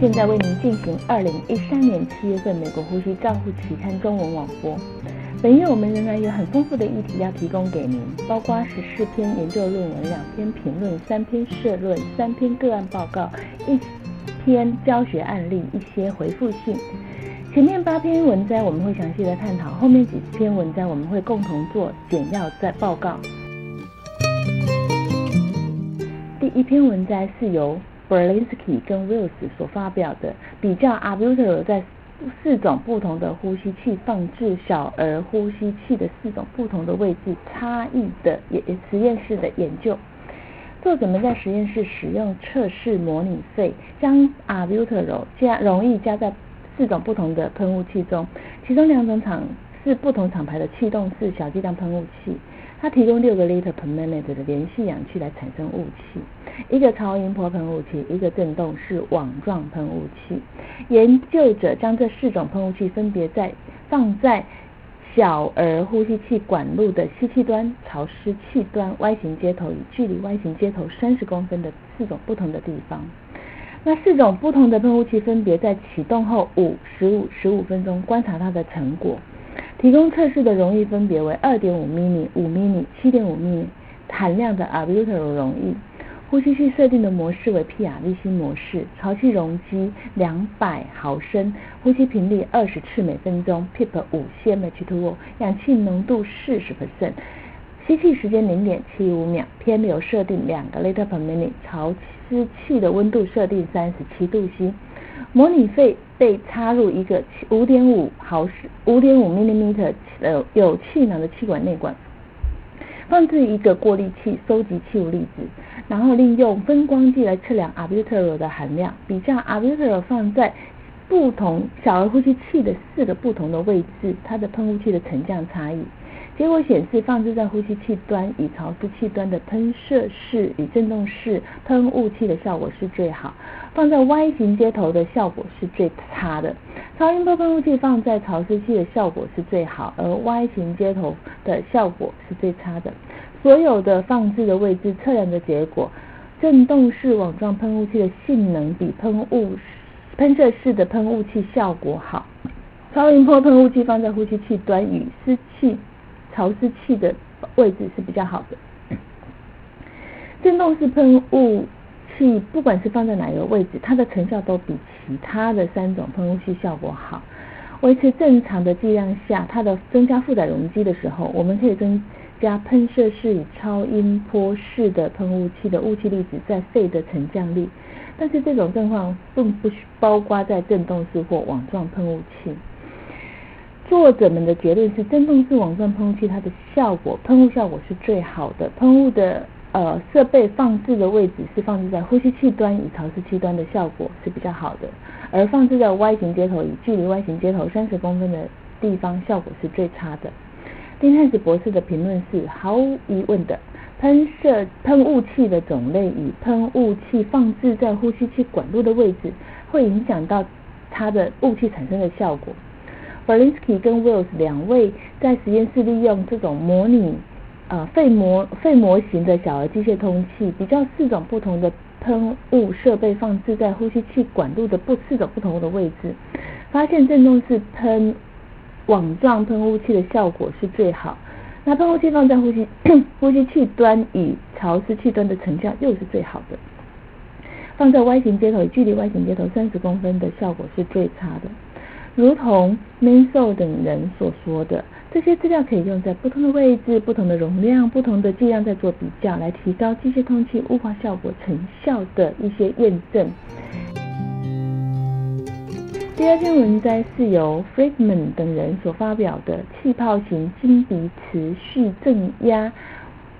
现在为您进行二零一三年七月份美国呼吸照护期刊中文网播。本月我们仍然有很丰富的议题要提供给您，包括十四篇研究论文、两篇评论、三篇社论、三篇个案报告、一篇教学案例、一些回复信。前面八篇文章我们会详细的探讨，后面几篇文章我们会共同做简要再报告。第一篇文章是由 Berlinski 跟 Wills 所发表的，比较 a b u t e r 在四种不同的呼吸器放置小儿呼吸器的四种不同的位置差异的研实验室的研究。作者们在实验室使用测试模拟肺，将 Abultero 加容易加在四种不同的喷雾器中，其中两种厂是不同厂牌的气动式小剂量喷雾器。它提供六个 liter per minute 的联系氧气来产生雾气，一个超音波喷雾器，一个震动式网状喷雾器。研究者将这四种喷雾器分别在放在小儿呼吸器管路的吸气端、潮湿气端、Y 型接头与距离 Y 型接头三十公分的四种不同的地方。那四种不同的喷雾器分别在启动后五、十五、十五分钟观察它的成果。提供测试的溶液分别为二点五 mL、五 mL、七点五 mL 含量的 albuterol 溶液。呼吸器设定的模式为 PRVC 模式，潮气容积两百毫升，呼吸频率二十次每分钟，PIP 五 cmH2O，氧气浓度四十 percent，吸气时间零点七五秒，偏流设定两个 liter per minute，潮湿气的温度设定三十七度 C。模拟肺被插入一个五点五毫升、五点五 millimeter 呃有气囊的气管内管，放置一个过滤器收集气雾粒子，然后利用分光计来测量 albuterol 的含量，比较 albuterol 放在不同小儿呼吸器的四个不同的位置，它的喷雾器的沉降差异。结果显示，放置在呼吸器端与潮湿器端的喷射式与振动式喷雾器的效果是最好；放在 Y 型接头的效果是最差的。超音波喷雾器放在潮湿器的效果是最好，而 Y 型接头的效果是最差的。所有的放置的位置测量的结果，振动式网状喷雾器的性能比喷雾喷射式的喷雾器效果好。超音波喷雾器放在呼吸器端与湿气。潮湿器的位置是比较好的。振动式喷雾器不管是放在哪个位置，它的成效都比其他的三种喷雾器效果好。维持正常的剂量下，它的增加负载容积的时候，我们可以增加喷射式与超音波式的喷雾器的雾气粒子在肺的沉降力。但是这种状况并不包括在振动式或网状喷雾器。作者们的结论是，振动式网状喷雾器它的效果，喷雾效果是最好的。喷雾的呃设备放置的位置是放置在呼吸器端与潮湿器端的效果是比较好的，而放置在 Y 型接头与距离 Y 型接头三十公分的地方效果是最差的。丁汉斯博士的评论是：毫无疑问的，喷射喷雾器的种类与喷雾器放置在呼吸器管路的位置，会影响到它的雾气产生的效果。Berlinski 跟 Wills 两位在实验室利用这种模拟呃肺模肺模型的小儿机械通气，比较四种不同的喷雾设备放置在呼吸器管路的不四种不同的位置，发现振动式喷网状喷雾器的效果是最好。那喷雾器放在呼吸 呼吸器端与潮湿器端的成效又是最好的。放在 Y 型接头距离 Y 型接头三十公分的效果是最差的。如同 Mason 等人所说的，这些资料可以用在不同的位置、不同的容量、不同的剂量再做比较，来提高机械通气雾化效果成效的一些验证。第二篇文摘是由 Friedman 等人所发表的气泡型经鼻持续正压。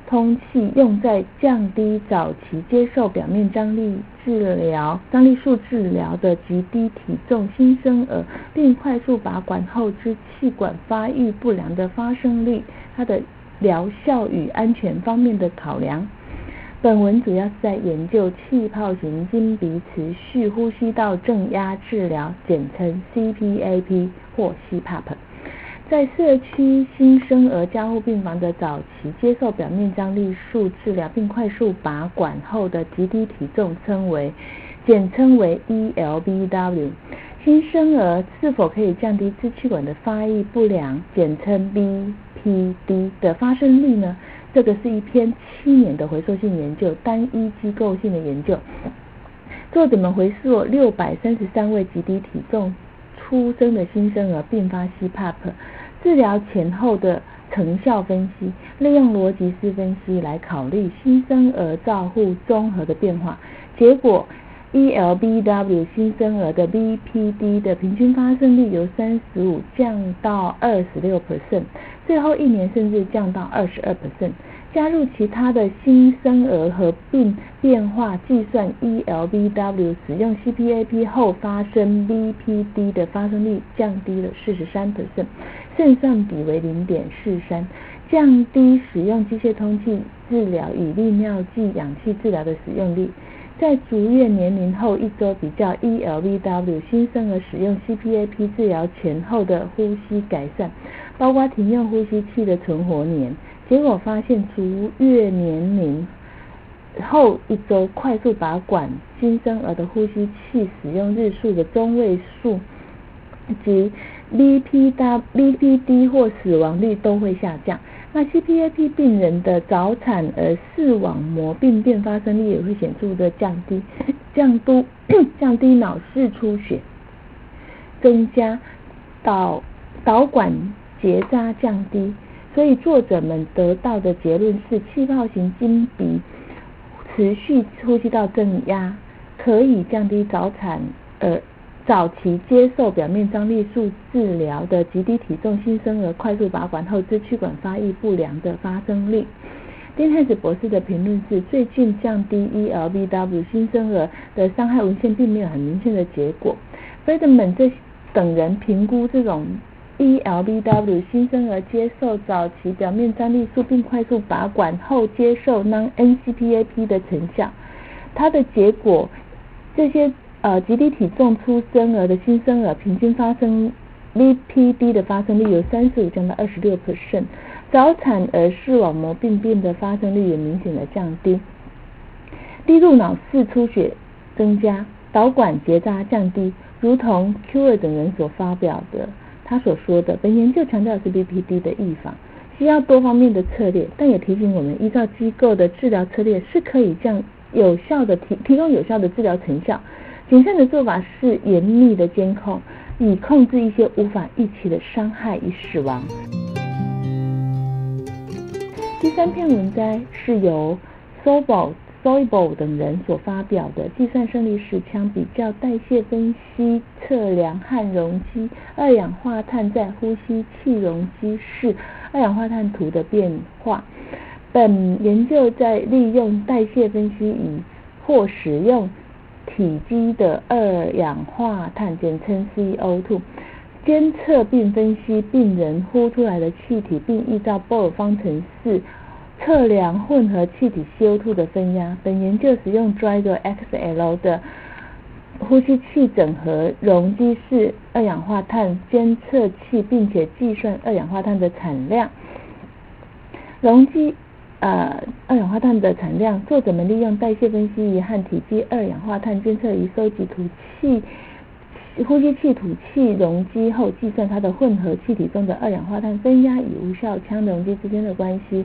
通气用在降低早期接受表面张力治疗、张力素治疗的极低体重新生儿，并快速拔管后之气管发育不良的发生率，它的疗效与安全方面的考量。本文主要是在研究气泡型经鼻持续呼吸道正压治疗，简称 CPAP 或 CPAP。在社区新生儿加护病房的早期接受表面张力束治疗并快速拔管后的极低体重称为简称为 ELBW。新生儿是否可以降低支气管的发育不良，简称 BPD 的发生率呢？这个是一篇七年的回溯性研究，单一机构性的研究。作者们回溯六百三十三位极低体重出生的新生儿并发 CPAP 治疗前后的成效分析，利用逻辑式分析来考虑新生儿照护综合的变化。结果，ELBW 新生儿的 BPD 的平均发生率由三十五降到二十六 percent，最后一年甚至降到二十二 percent。加入其他的新生儿合并变化计算 ELBW 使用 CPAP 后发生 BPD 的发生率降低了四十三 percent，胜算比为零点四三，降低使用机械通气治疗与利尿剂氧气治疗的使用率。在足月年龄后一周比较 ELBW 新生儿使用 CPAP 治疗前后的呼吸改善，包括停用呼吸器的存活年。结果发现，足月年龄后一周快速拔管新生儿的呼吸器使用日数的中位数及 BPW、BPD 或死亡率都会下降。那 CPAP 病人的早产儿视网膜病变发生率也会显著的降低，降低 降低脑室出血，增加导导管结扎降低。所以作者们得到的结论是，气泡型经鼻持续呼吸道正压可以降低早产呃早期接受表面张力素治疗的极低体重新生儿快速拔管后支气管发育不良的发生率。丁汉斯博士的评论是，最近降低 ELBW 新生儿的伤害文献并没有很明显的结果。f r e d m a n 这等人评估这种。ELBW 新生儿接受早期表面张力素并快速拔管后接受 nncpap 的成效，它的结果，这些呃极低体重出生儿的新生儿平均发生 VPD 的发生率由三十五降到二十六 percent，早产儿视网膜病变的发生率也明显的降低，低入脑室出血增加，导管结扎降低，如同 Q 二等人所发表的。他所说的，本研究强调是 BPD 的预防，需要多方面的策略，但也提醒我们，依照机构的治疗策略是可以降有效的提提供有效的治疗成效。谨慎的做法是严密的监控，以控制一些无法预期的伤害与死亡。第三篇文摘是由 Sobol。S o i b l 等人所发表的计算胜利式枪比较代谢分析测量和容积二氧化碳在呼吸气容积室二氧化碳图的变化。本研究在利用代谢分析仪或使用体积的二氧化碳（简称 CO2） 监测并分析病人呼出来的气体，并依照波尔方程式。测量混合气体 CO2 的分压。本研究使用 Drago XL 的呼吸器整合容积式二氧化碳监测器，并且计算二氧化碳的产量。容积呃二氧化碳的产量，作者们利用代谢分析仪和体积二氧化碳监测仪收集吐气呼吸器吐气容积后，计算它的混合气体中的二氧化碳分压与无效腔容积之间的关系。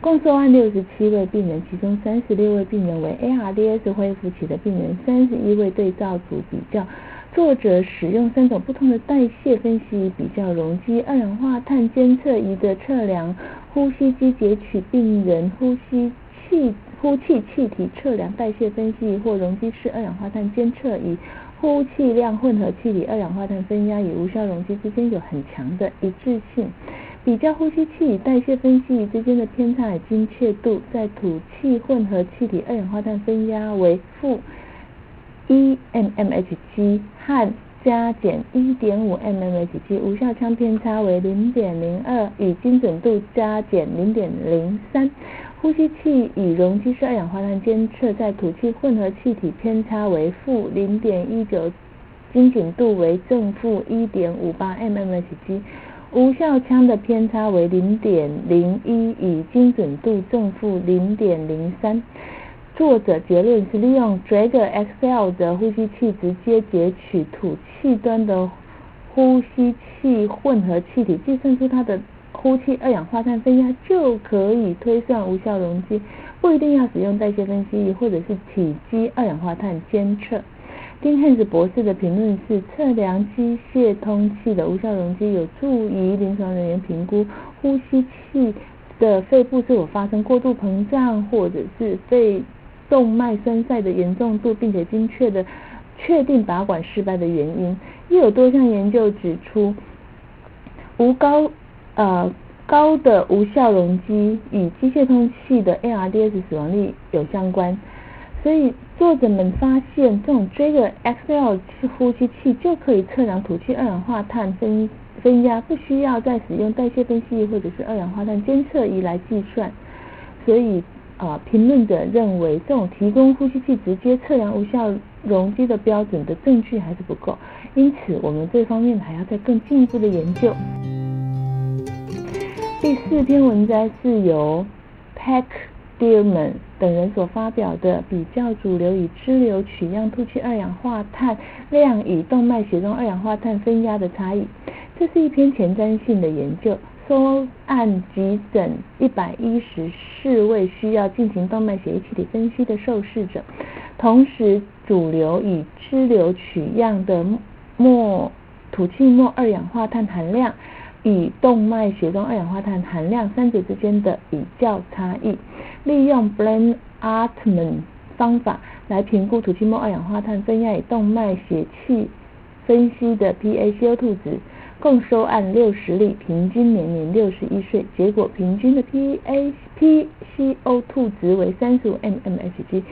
共收案六十七位病人，其中三十六位病人为 ARDS 恢复期的病人，三十一位对照组比较。作者使用三种不同的代谢分析比较容积二氧化碳监测仪的测量呼吸机截取病人呼吸气呼气气体测量代谢分析或容积式二氧化碳监测仪呼气量混合气体二氧化碳分压与无效容积之间有很强的一致性。比较呼吸器与代谢分析仪之间的偏差与精确度，在吐气混合气体二氧化碳分压为负一 mmHg 和加减一点五 mmHg，无效腔偏差为零点零二，与精准度加减零点零三。呼吸器与容积式二氧化碳监测在吐气混合气体偏差为负零点一九，精准度为正负一点五八 mmHg。无效腔的偏差为零点零一，与精准度正负零点零三。作者结论是利用 Dragon XL 的呼吸器直接截取吐气端的呼吸器混合气体，计算出它的呼气二氧化碳分压，就可以推算无效容积，不一定要使用代谢分析仪或者是体积二氧化碳监测。丁汉斯博士的评论是：测量机械通气的无效容积，有助于临床人员评估呼吸器的肺部是否发生过度膨胀，或者是肺动脉栓塞的严重度，并且精确的确定拔管失败的原因。又有多项研究指出，无高呃高的无效容积与机械通气的 ARDS 死亡率有相关。所以作者们发现，这种追着 XL 呼吸器就可以测量吐气二氧化碳分分压，不需要再使用代谢分析仪或者是二氧化碳监测仪来计算。所以啊，评论者认为，这种提供呼吸器直接测量无效容积的标准的证据还是不够，因此我们这方面还要再更进一步的研究。第四篇文摘是由 Pack。D e 们等人所发表的比较主流与支流取样吐气二氧化碳量与动脉血中二氧化碳分压的差异。这是一篇前瞻性的研究，收案急诊一百一十四位需要进行动脉血液气体分析的受试者，同时主流与支流取样的末吐气末二氧化碳含量与动脉血中二氧化碳含量三者之间的比较差异。利用 b l a n a r t m a n 方法来评估土气末二氧化碳分压与动脉血气分析的 PaCO2 值，共收案六十例，平均年龄六十一岁，结果平均的 PaPCO2 值为三十五 mmHg，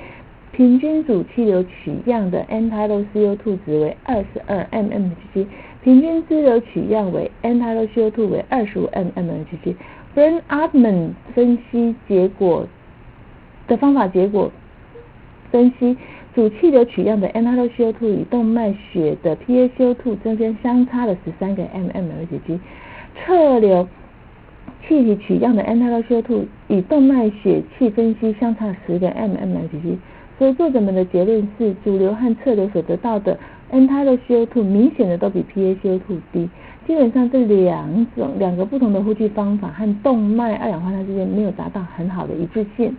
平均主气流取样的 End-tidal CO2 值为二十二 mmHg，平均支流取样为 End-tidal CO2 为二十五 mmHg。b r a n a r t m a n 分析结果。的方法结果分析，主气流取样的 N2 CO2 与动脉血的 PaCO2 中间相差了十三个 mmHg，侧流气体取样的 N2 CO2 与动脉血气分析相差十个 mmHg，所以作者们的结论是，主流和侧流所得到的 N2 CO2 明显的都比 PaCO2 低，基本上这两种两个不同的呼吸方法和动脉二氧化碳之间没有达到很好的一致性。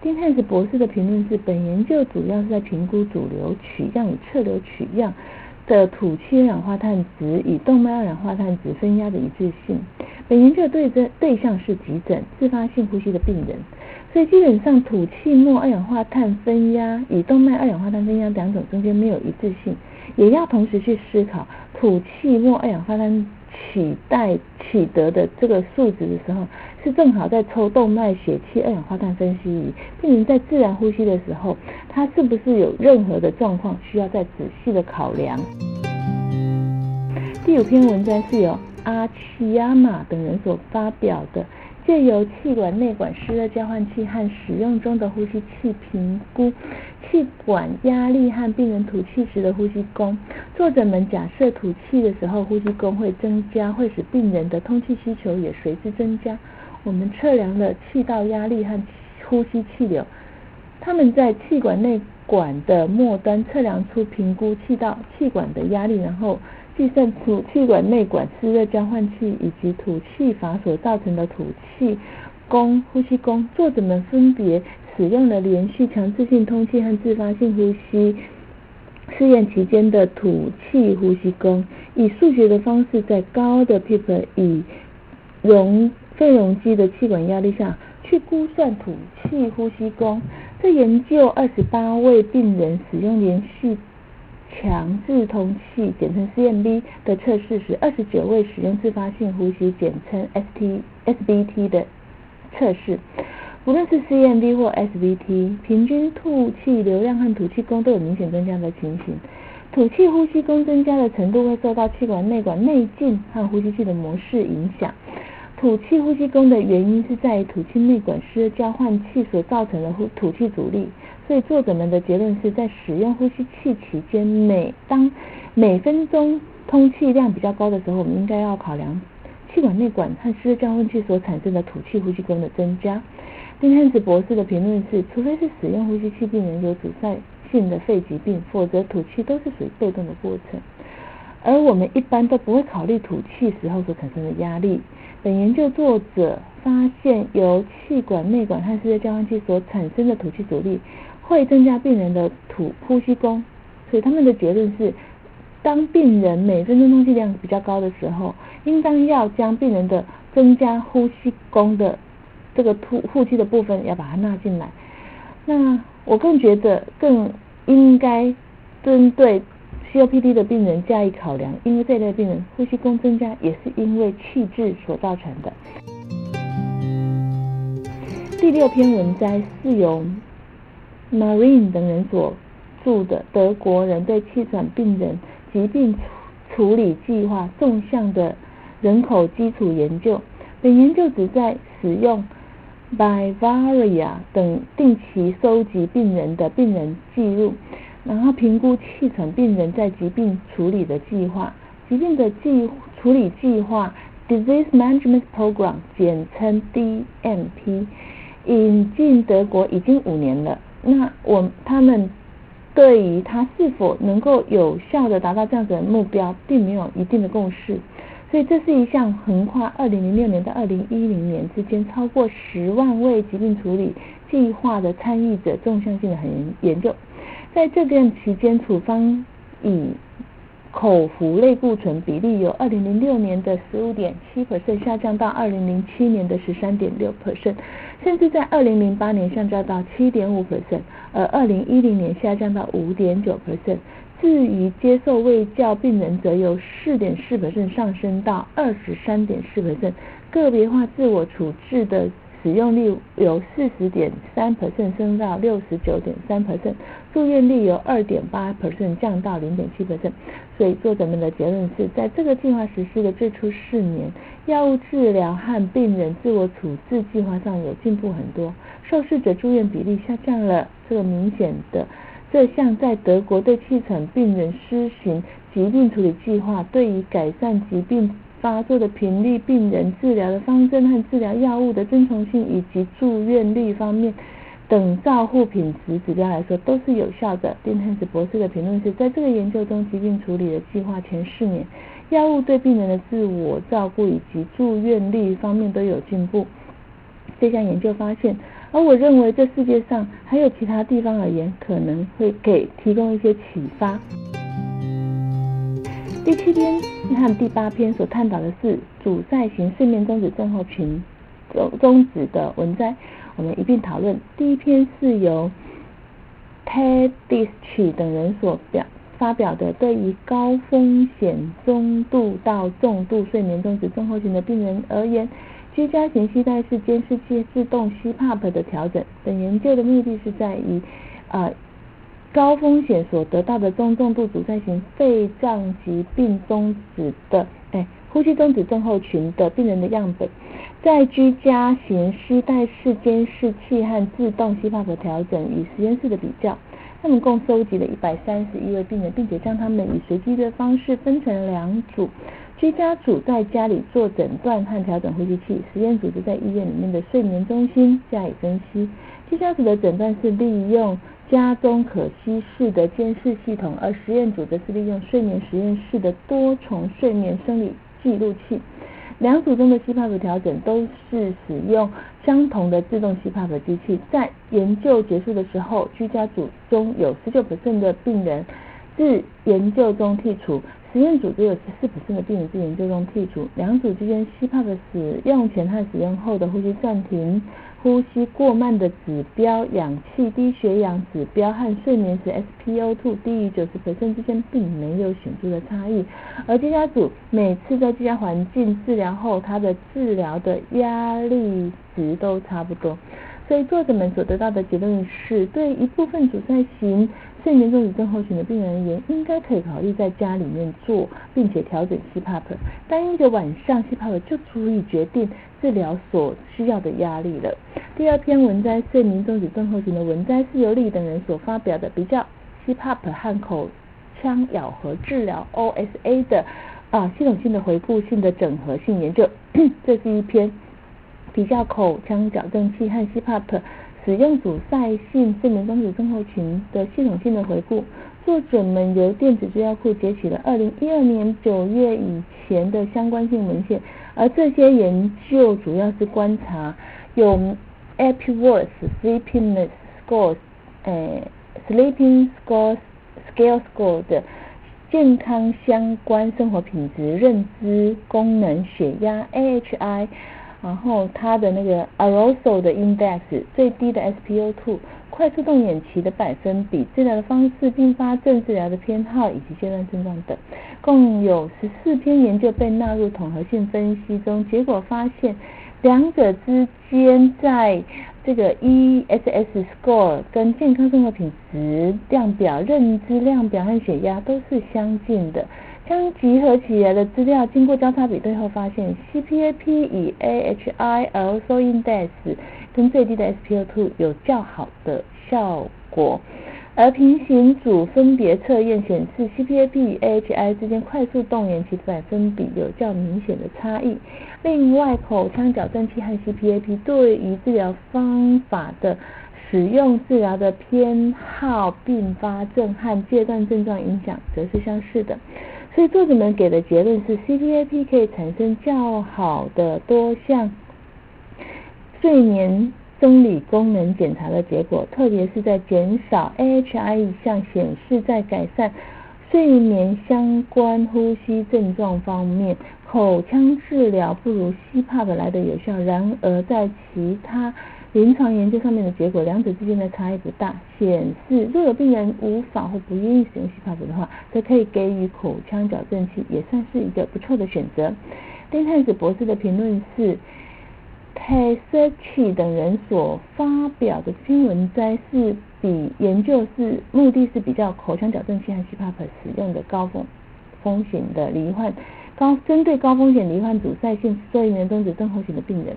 丁汉斯博士的评论是：本研究主要是在评估主流取样与侧流取样的土气二氧化碳值与动脉二氧化碳值分压的一致性。本研究对对对象是急诊自发性呼吸的病人，所以基本上土气末二氧化碳分压与动脉二氧化碳分压两种中间没有一致性，也要同时去思考土气末二氧化碳取代取得的这个数值的时候。是正好在抽动脉血气二氧化碳分析仪，病人在自然呼吸的时候，他是不是有任何的状况需要再仔细的考量？第五篇文章是由阿奇亚马等人所发表的，借由气管内管湿热交换器和使用中的呼吸器评估气管压力和病人吐气时的呼吸功。作者们假设吐气的时候呼吸功会增加，会使病人的通气需求也随之增加。我们测量了气道压力和呼吸气流，他们在气管内管的末端测量出评估气道气管的压力，然后计算出气管内管湿热交换器以及吐气阀所造成的吐气功、呼吸功。作者们分别使用了连续强制性通气和自发性呼吸试验期间的吐气呼吸功，以数学的方式在高的 PEEP 以容肺容积的气管压力下去估算吐气呼吸功。在研究二十八位病人使用连续强制通气（简称 CMB） 的测试时，二十九位使用自发性呼吸（简称 ST SBT） 的测试。无论是 CMB 或 SBT，平均吐气流量和吐气功都有明显增加的情形。吐气呼吸功增加的程度会受到气管内管内径和呼吸器的模式影响。吐气呼吸功的原因是在于吐气内管湿交换器所造成的呼吐气阻力，所以作者们的结论是在使用呼吸器期间，每当每分钟通气量比较高的时候，我们应该要考量气管内管和湿交换器所产生的吐气呼吸功的增加。丁汉子博士的评论是：除非是使用呼吸器病人有阻塞性的肺疾病，否则吐气都是属于被动的过程。而我们一般都不会考虑吐气时候所产生的压力。本研究作者发现，由气管内管和世界交换器所产生的吐气阻力会增加病人的吐呼吸功。所以他们的结论是，当病人每分钟通气量比较高的时候，应当要将病人的增加呼吸功的这个吐呼吸的部分要把它纳进来。那我更觉得更应该针对。COPD 的病人加以考量，因为这类病人呼吸功增加也是因为气滞所造成的。第六篇文摘是由 Marine 等人所著的德国人对气喘病人疾病处理计划纵向的人口基础研究。本研究旨在使用 Bavaria 等定期收集病人的病人记录。然后评估气喘病人在疾病处理的计划，疾病的计处理计划 （Disease Management Program） 简称 DMP，引进德国已经五年了。那我他们对于它是否能够有效的达到这样子的目标，并没有一定的共识。所以这是一项横跨二零零六年到二零一零年之间，超过十万位疾病处理计划的参与者纵向性的很研究。在这段期间，处方以口服类固醇比例由二零零六年的十五点七 percent 下降到二零零七年的十三点六 percent，甚至在二零零八年下降到七点五 percent，而二零一零年下降到五点九 percent。至于接受卫教病人，则由四点四 percent 上升到二十三点四 percent。个别化自我处置的。使用率由四十点三 percent 升到六十九点三 percent，住院率由二点八 percent 降到零点七 percent。所以作者们的结论是在这个计划实施的最初四年，药物治疗和病人自我处置计划上有进步很多，受试者住院比例下降了。这个明显的，这项在德国对气喘病人施行疾病处理计划，对于改善疾病。发作的频率、病人治疗的方针和治疗药物的遵从性，以及住院率方面等照护品质指标来说，都是有效的。丁汉斯博士的评论是，在这个研究中，疾病处理的计划前四年，药物对病人的自我照顾以及住院率方面都有进步。这项研究发现，而我认为这世界上还有其他地方而言，可能会给提供一些启发。第七篇和第八篇所探讨的是阻塞型睡眠中止症候群中中止的文摘，我们一并讨论。第一篇是由 Ted d i s c h 等人所表发表的，对于高风险中度到重度睡眠中止症候群的病人而言，居家型携带式监视器自动 CPAP 的调整。本研究的目的是在于呃。高风险所得到的中重度阻塞型肺脏疾病中止的，哎，呼吸中止症候群的病人的样本，在居家型吸带式监视器和自动吸泡的调整与实验室的比较，他们共收集了一百三十一位病人，并且将他们以随机的方式分成两组，居家组在家里做诊断和调整呼吸器，实验组就在医院里面的睡眠中心加以分析。居家组的诊断是利用。家中可吸式的监视系统，而实验组则是利用睡眠实验室的多重睡眠生理记录器。两组中的 CPAP 调整都是使用相同的自动 CPAP 机器。在研究结束的时候，居家组中有19%的病人自研究中剔除，实验组只有14%的病人自研究中剔除。两组之间 CPAP 使用前和使用后的呼吸暂停。呼吸过慢的指标、氧气低血氧指标和睡眠时 SpO2 低于九十之间并没有显著的差异，而居家组每次在居家环境治疗后，它的治疗的压力值都差不多。所以作者们所得到的结论是，对一部分阻塞型睡眠中止症候群的病人而言，应该可以考虑在家里面做，并且调整 CPAP，单一个晚上 CPAP 就足以决定治疗所需要的压力了。第二篇文摘睡眠中止症候群的文摘是由李等人所发表的，比较 CPAP 和口腔咬合治疗 OSA 的啊系统性的回顾性的整合性研究，这是一篇。比较口腔矫正器和 CPAP 使用阻塞性睡眠中止症候群的系统性的回顾。作者们由电子资料库截取了2012年9月以前的相关性文献，而这些研究主要是观察有 Epworth Sleepiness Scores，诶，Sleeping Scores Scale Score 的健康相关生活品质、认知功能、血压 AHI，然后它的那个 Arousal 的 Index 最低的 SpO2。快速动眼期的百分比、治疗的方式、并发症治疗的偏好以及阶段症状等，共有十四篇研究被纳入统合性分析中。结果发现，两者之间在这个 ESS score 跟健康生活品质量表、认知量表和血压都是相近的。将集合起来的资料经过交叉比对后，发现 CPAP 与 AHI、Arousal Index 跟最低的 SpO2 有较好的效果，而平行组分别测验显示 CPAP 与 AHI 之间快速动员期百分比有较明显的差异。另外，口腔矫正器和 CPAP 对于治疗方法的使用、治疗的偏好、并发症和阶段症状影响则是相似的。所以作者们给的结论是，CPAP 可以产生较好的多项睡眠生理功能检查的结果，特别是在减少 AHI 一项显示在改善睡眠相关呼吸症状方面，口腔治疗不如 CPAP 来的有效。然而在其他临床研究上面的结果，两者之间的差异不大，显示若有病人无法或不愿意使用 CPAP 的话，则可以给予口腔矫正器，也算是一个不错的选择。丁太子博士的评论是 t e s e c h 等人所发表的新闻摘是比研究是目的是比较口腔矫正器和 CPAP 使用的高风风险的罹患高针对高风险罹患阻塞性睡眠中止症候群的病人。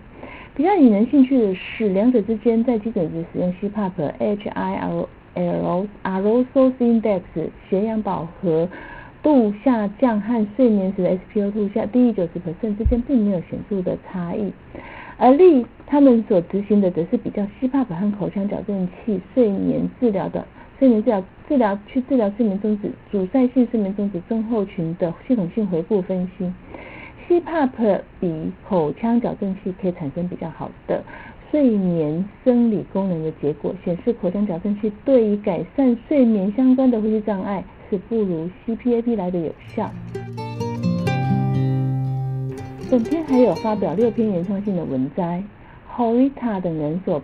比较引人兴趣的是，两者之间在基准值使用 CPAP、HIL、L、Arousal Index、血氧饱和度下降和睡眠时的 SpO2 下低于九十 percent 之间并没有显著的差异。而另他们所执行的则是比较 CPAP 和口腔矫正器睡眠治疗的睡眠治疗治疗去治疗睡眠中止阻塞性睡眠中止症候群的系统性回顾分析。CPAP 比口腔矫正器可以产生比较好的睡眠生理功能的结果，显示口腔矫正器对于改善睡眠相关的呼吸障碍是不如 CPAP 来的有效。本篇还有发表六篇原创性的文摘，Horita 等人所。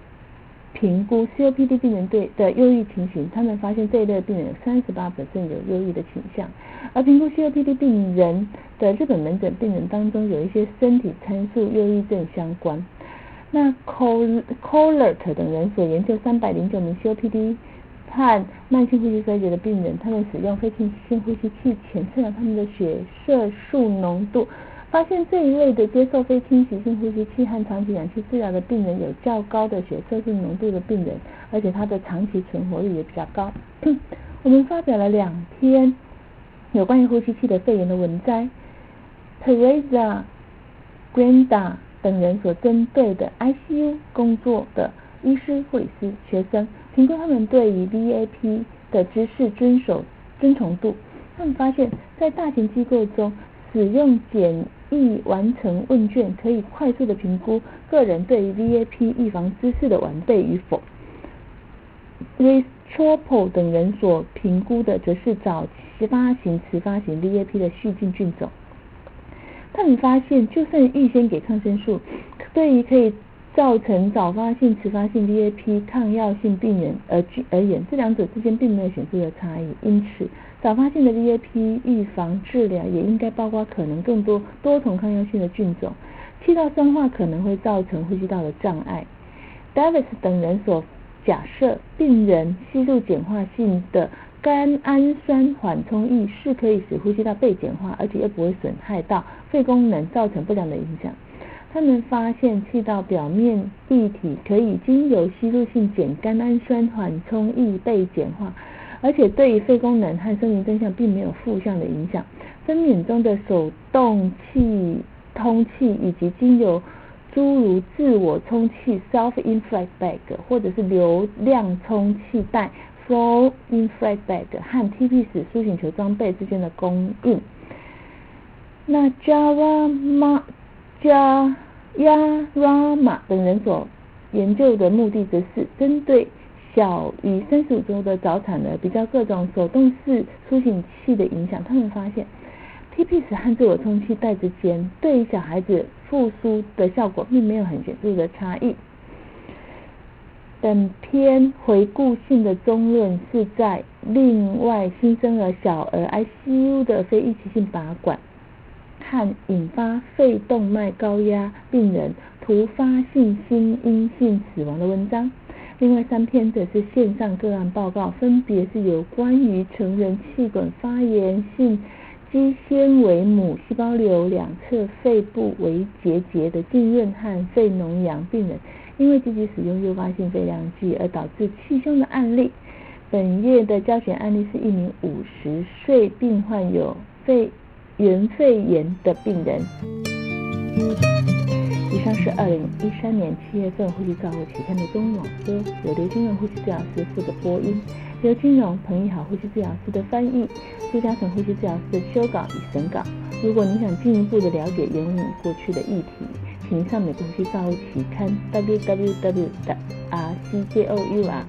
评估 COPD 病人对的忧郁情形，他们发现这一类病人有三十八有忧郁的倾向，而评估 COPD 病人的日本门诊病人当中，有一些身体参数忧郁症相关。那 Col Colert 等人所研究三百零九名 COPD 和慢性呼吸衰竭的病人，他们使用非侵性呼吸器检测了他们的血色素浓度。发现这一类的接受非侵袭性呼吸器和长期氧气治疗的病人有较高的血色素浓度的病人，而且他的长期存活率也比较高。我们发表了两篇有关于呼吸器的肺炎的文摘，Teresa Granda 等人所针对的 ICU 工作的医师、护理师、学生，评估他们对于 VAP 的知识遵守遵从度。他们发现，在大型机构中，使用简易完成问卷可以快速的评估个人对于 VAP 预防知识的完备与否。Ristropo 等人所评估的则是早期发型、迟发型 VAP 的续进菌种。他们发现，就算预先给抗生素，对于可以造成早发性、迟发性 VAP 抗药性病人而而言，这两者之间并没有显著的差异。因此，早发性的 VAP 预防治疗也应该包括可能更多多重抗药性的菌种。气道酸化可能会造成呼吸道的障碍。Davis 等人所假设，病人吸入碱化性的甘氨酸缓冲液是可以使呼吸道被碱化，而且又不会损害到肺功能，造成不良的影响。他们发现气道表面液体可以经由吸入性碱甘氨酸缓冲液被碱化。而且对于肺功能和生命真相并没有负向的影响。分娩中的手动气通气以及经由诸如自我充气 （self-inflated bag） 或者是流量充气袋 （flow-inflated bag） 和 TPS 苏醒球装备之间的供应。那 Java Ma Ja Yarama 等人所研究的目的，则是针对小于三十五周的早产儿比较各种手动式苏醒器的影响。他们发现，TPS 和自我充气袋之间对于小孩子复苏的效果并没有很显著的差异。本篇回顾性的中论是在另外新生儿小儿 ICU 的非预期性拔管和引发肺动脉高压病人突发性心因性死亡的文章。另外三篇则是线上个案报告，分别是有关于成人气管发炎性肌纤维母细胞瘤两侧肺部为结节的浸润和肺脓疡病人，因为积极使用诱发性肺量剂而导致气胸的案例。本页的教学案例是一名五十岁并患有肺原肺炎的病人。以上是二零一三年七月份《呼吸照护期刊》的中文网播，由刘金荣呼吸治疗师负责播音，刘金荣、彭义豪呼吸治疗师的翻译，朱嘉诚呼吸治疗师的修稿与审稿。如果你想进一步的了解言语过去的议题，请上美国呼吸照护期刊 www. 的 rcjournal.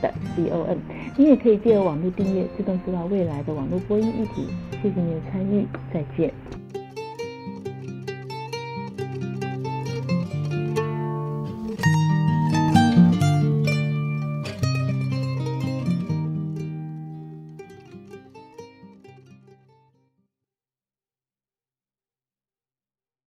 的 c o n，。你也可以借由网络订阅，自动收到未来的网络播音议题。谢谢你的参与，再见。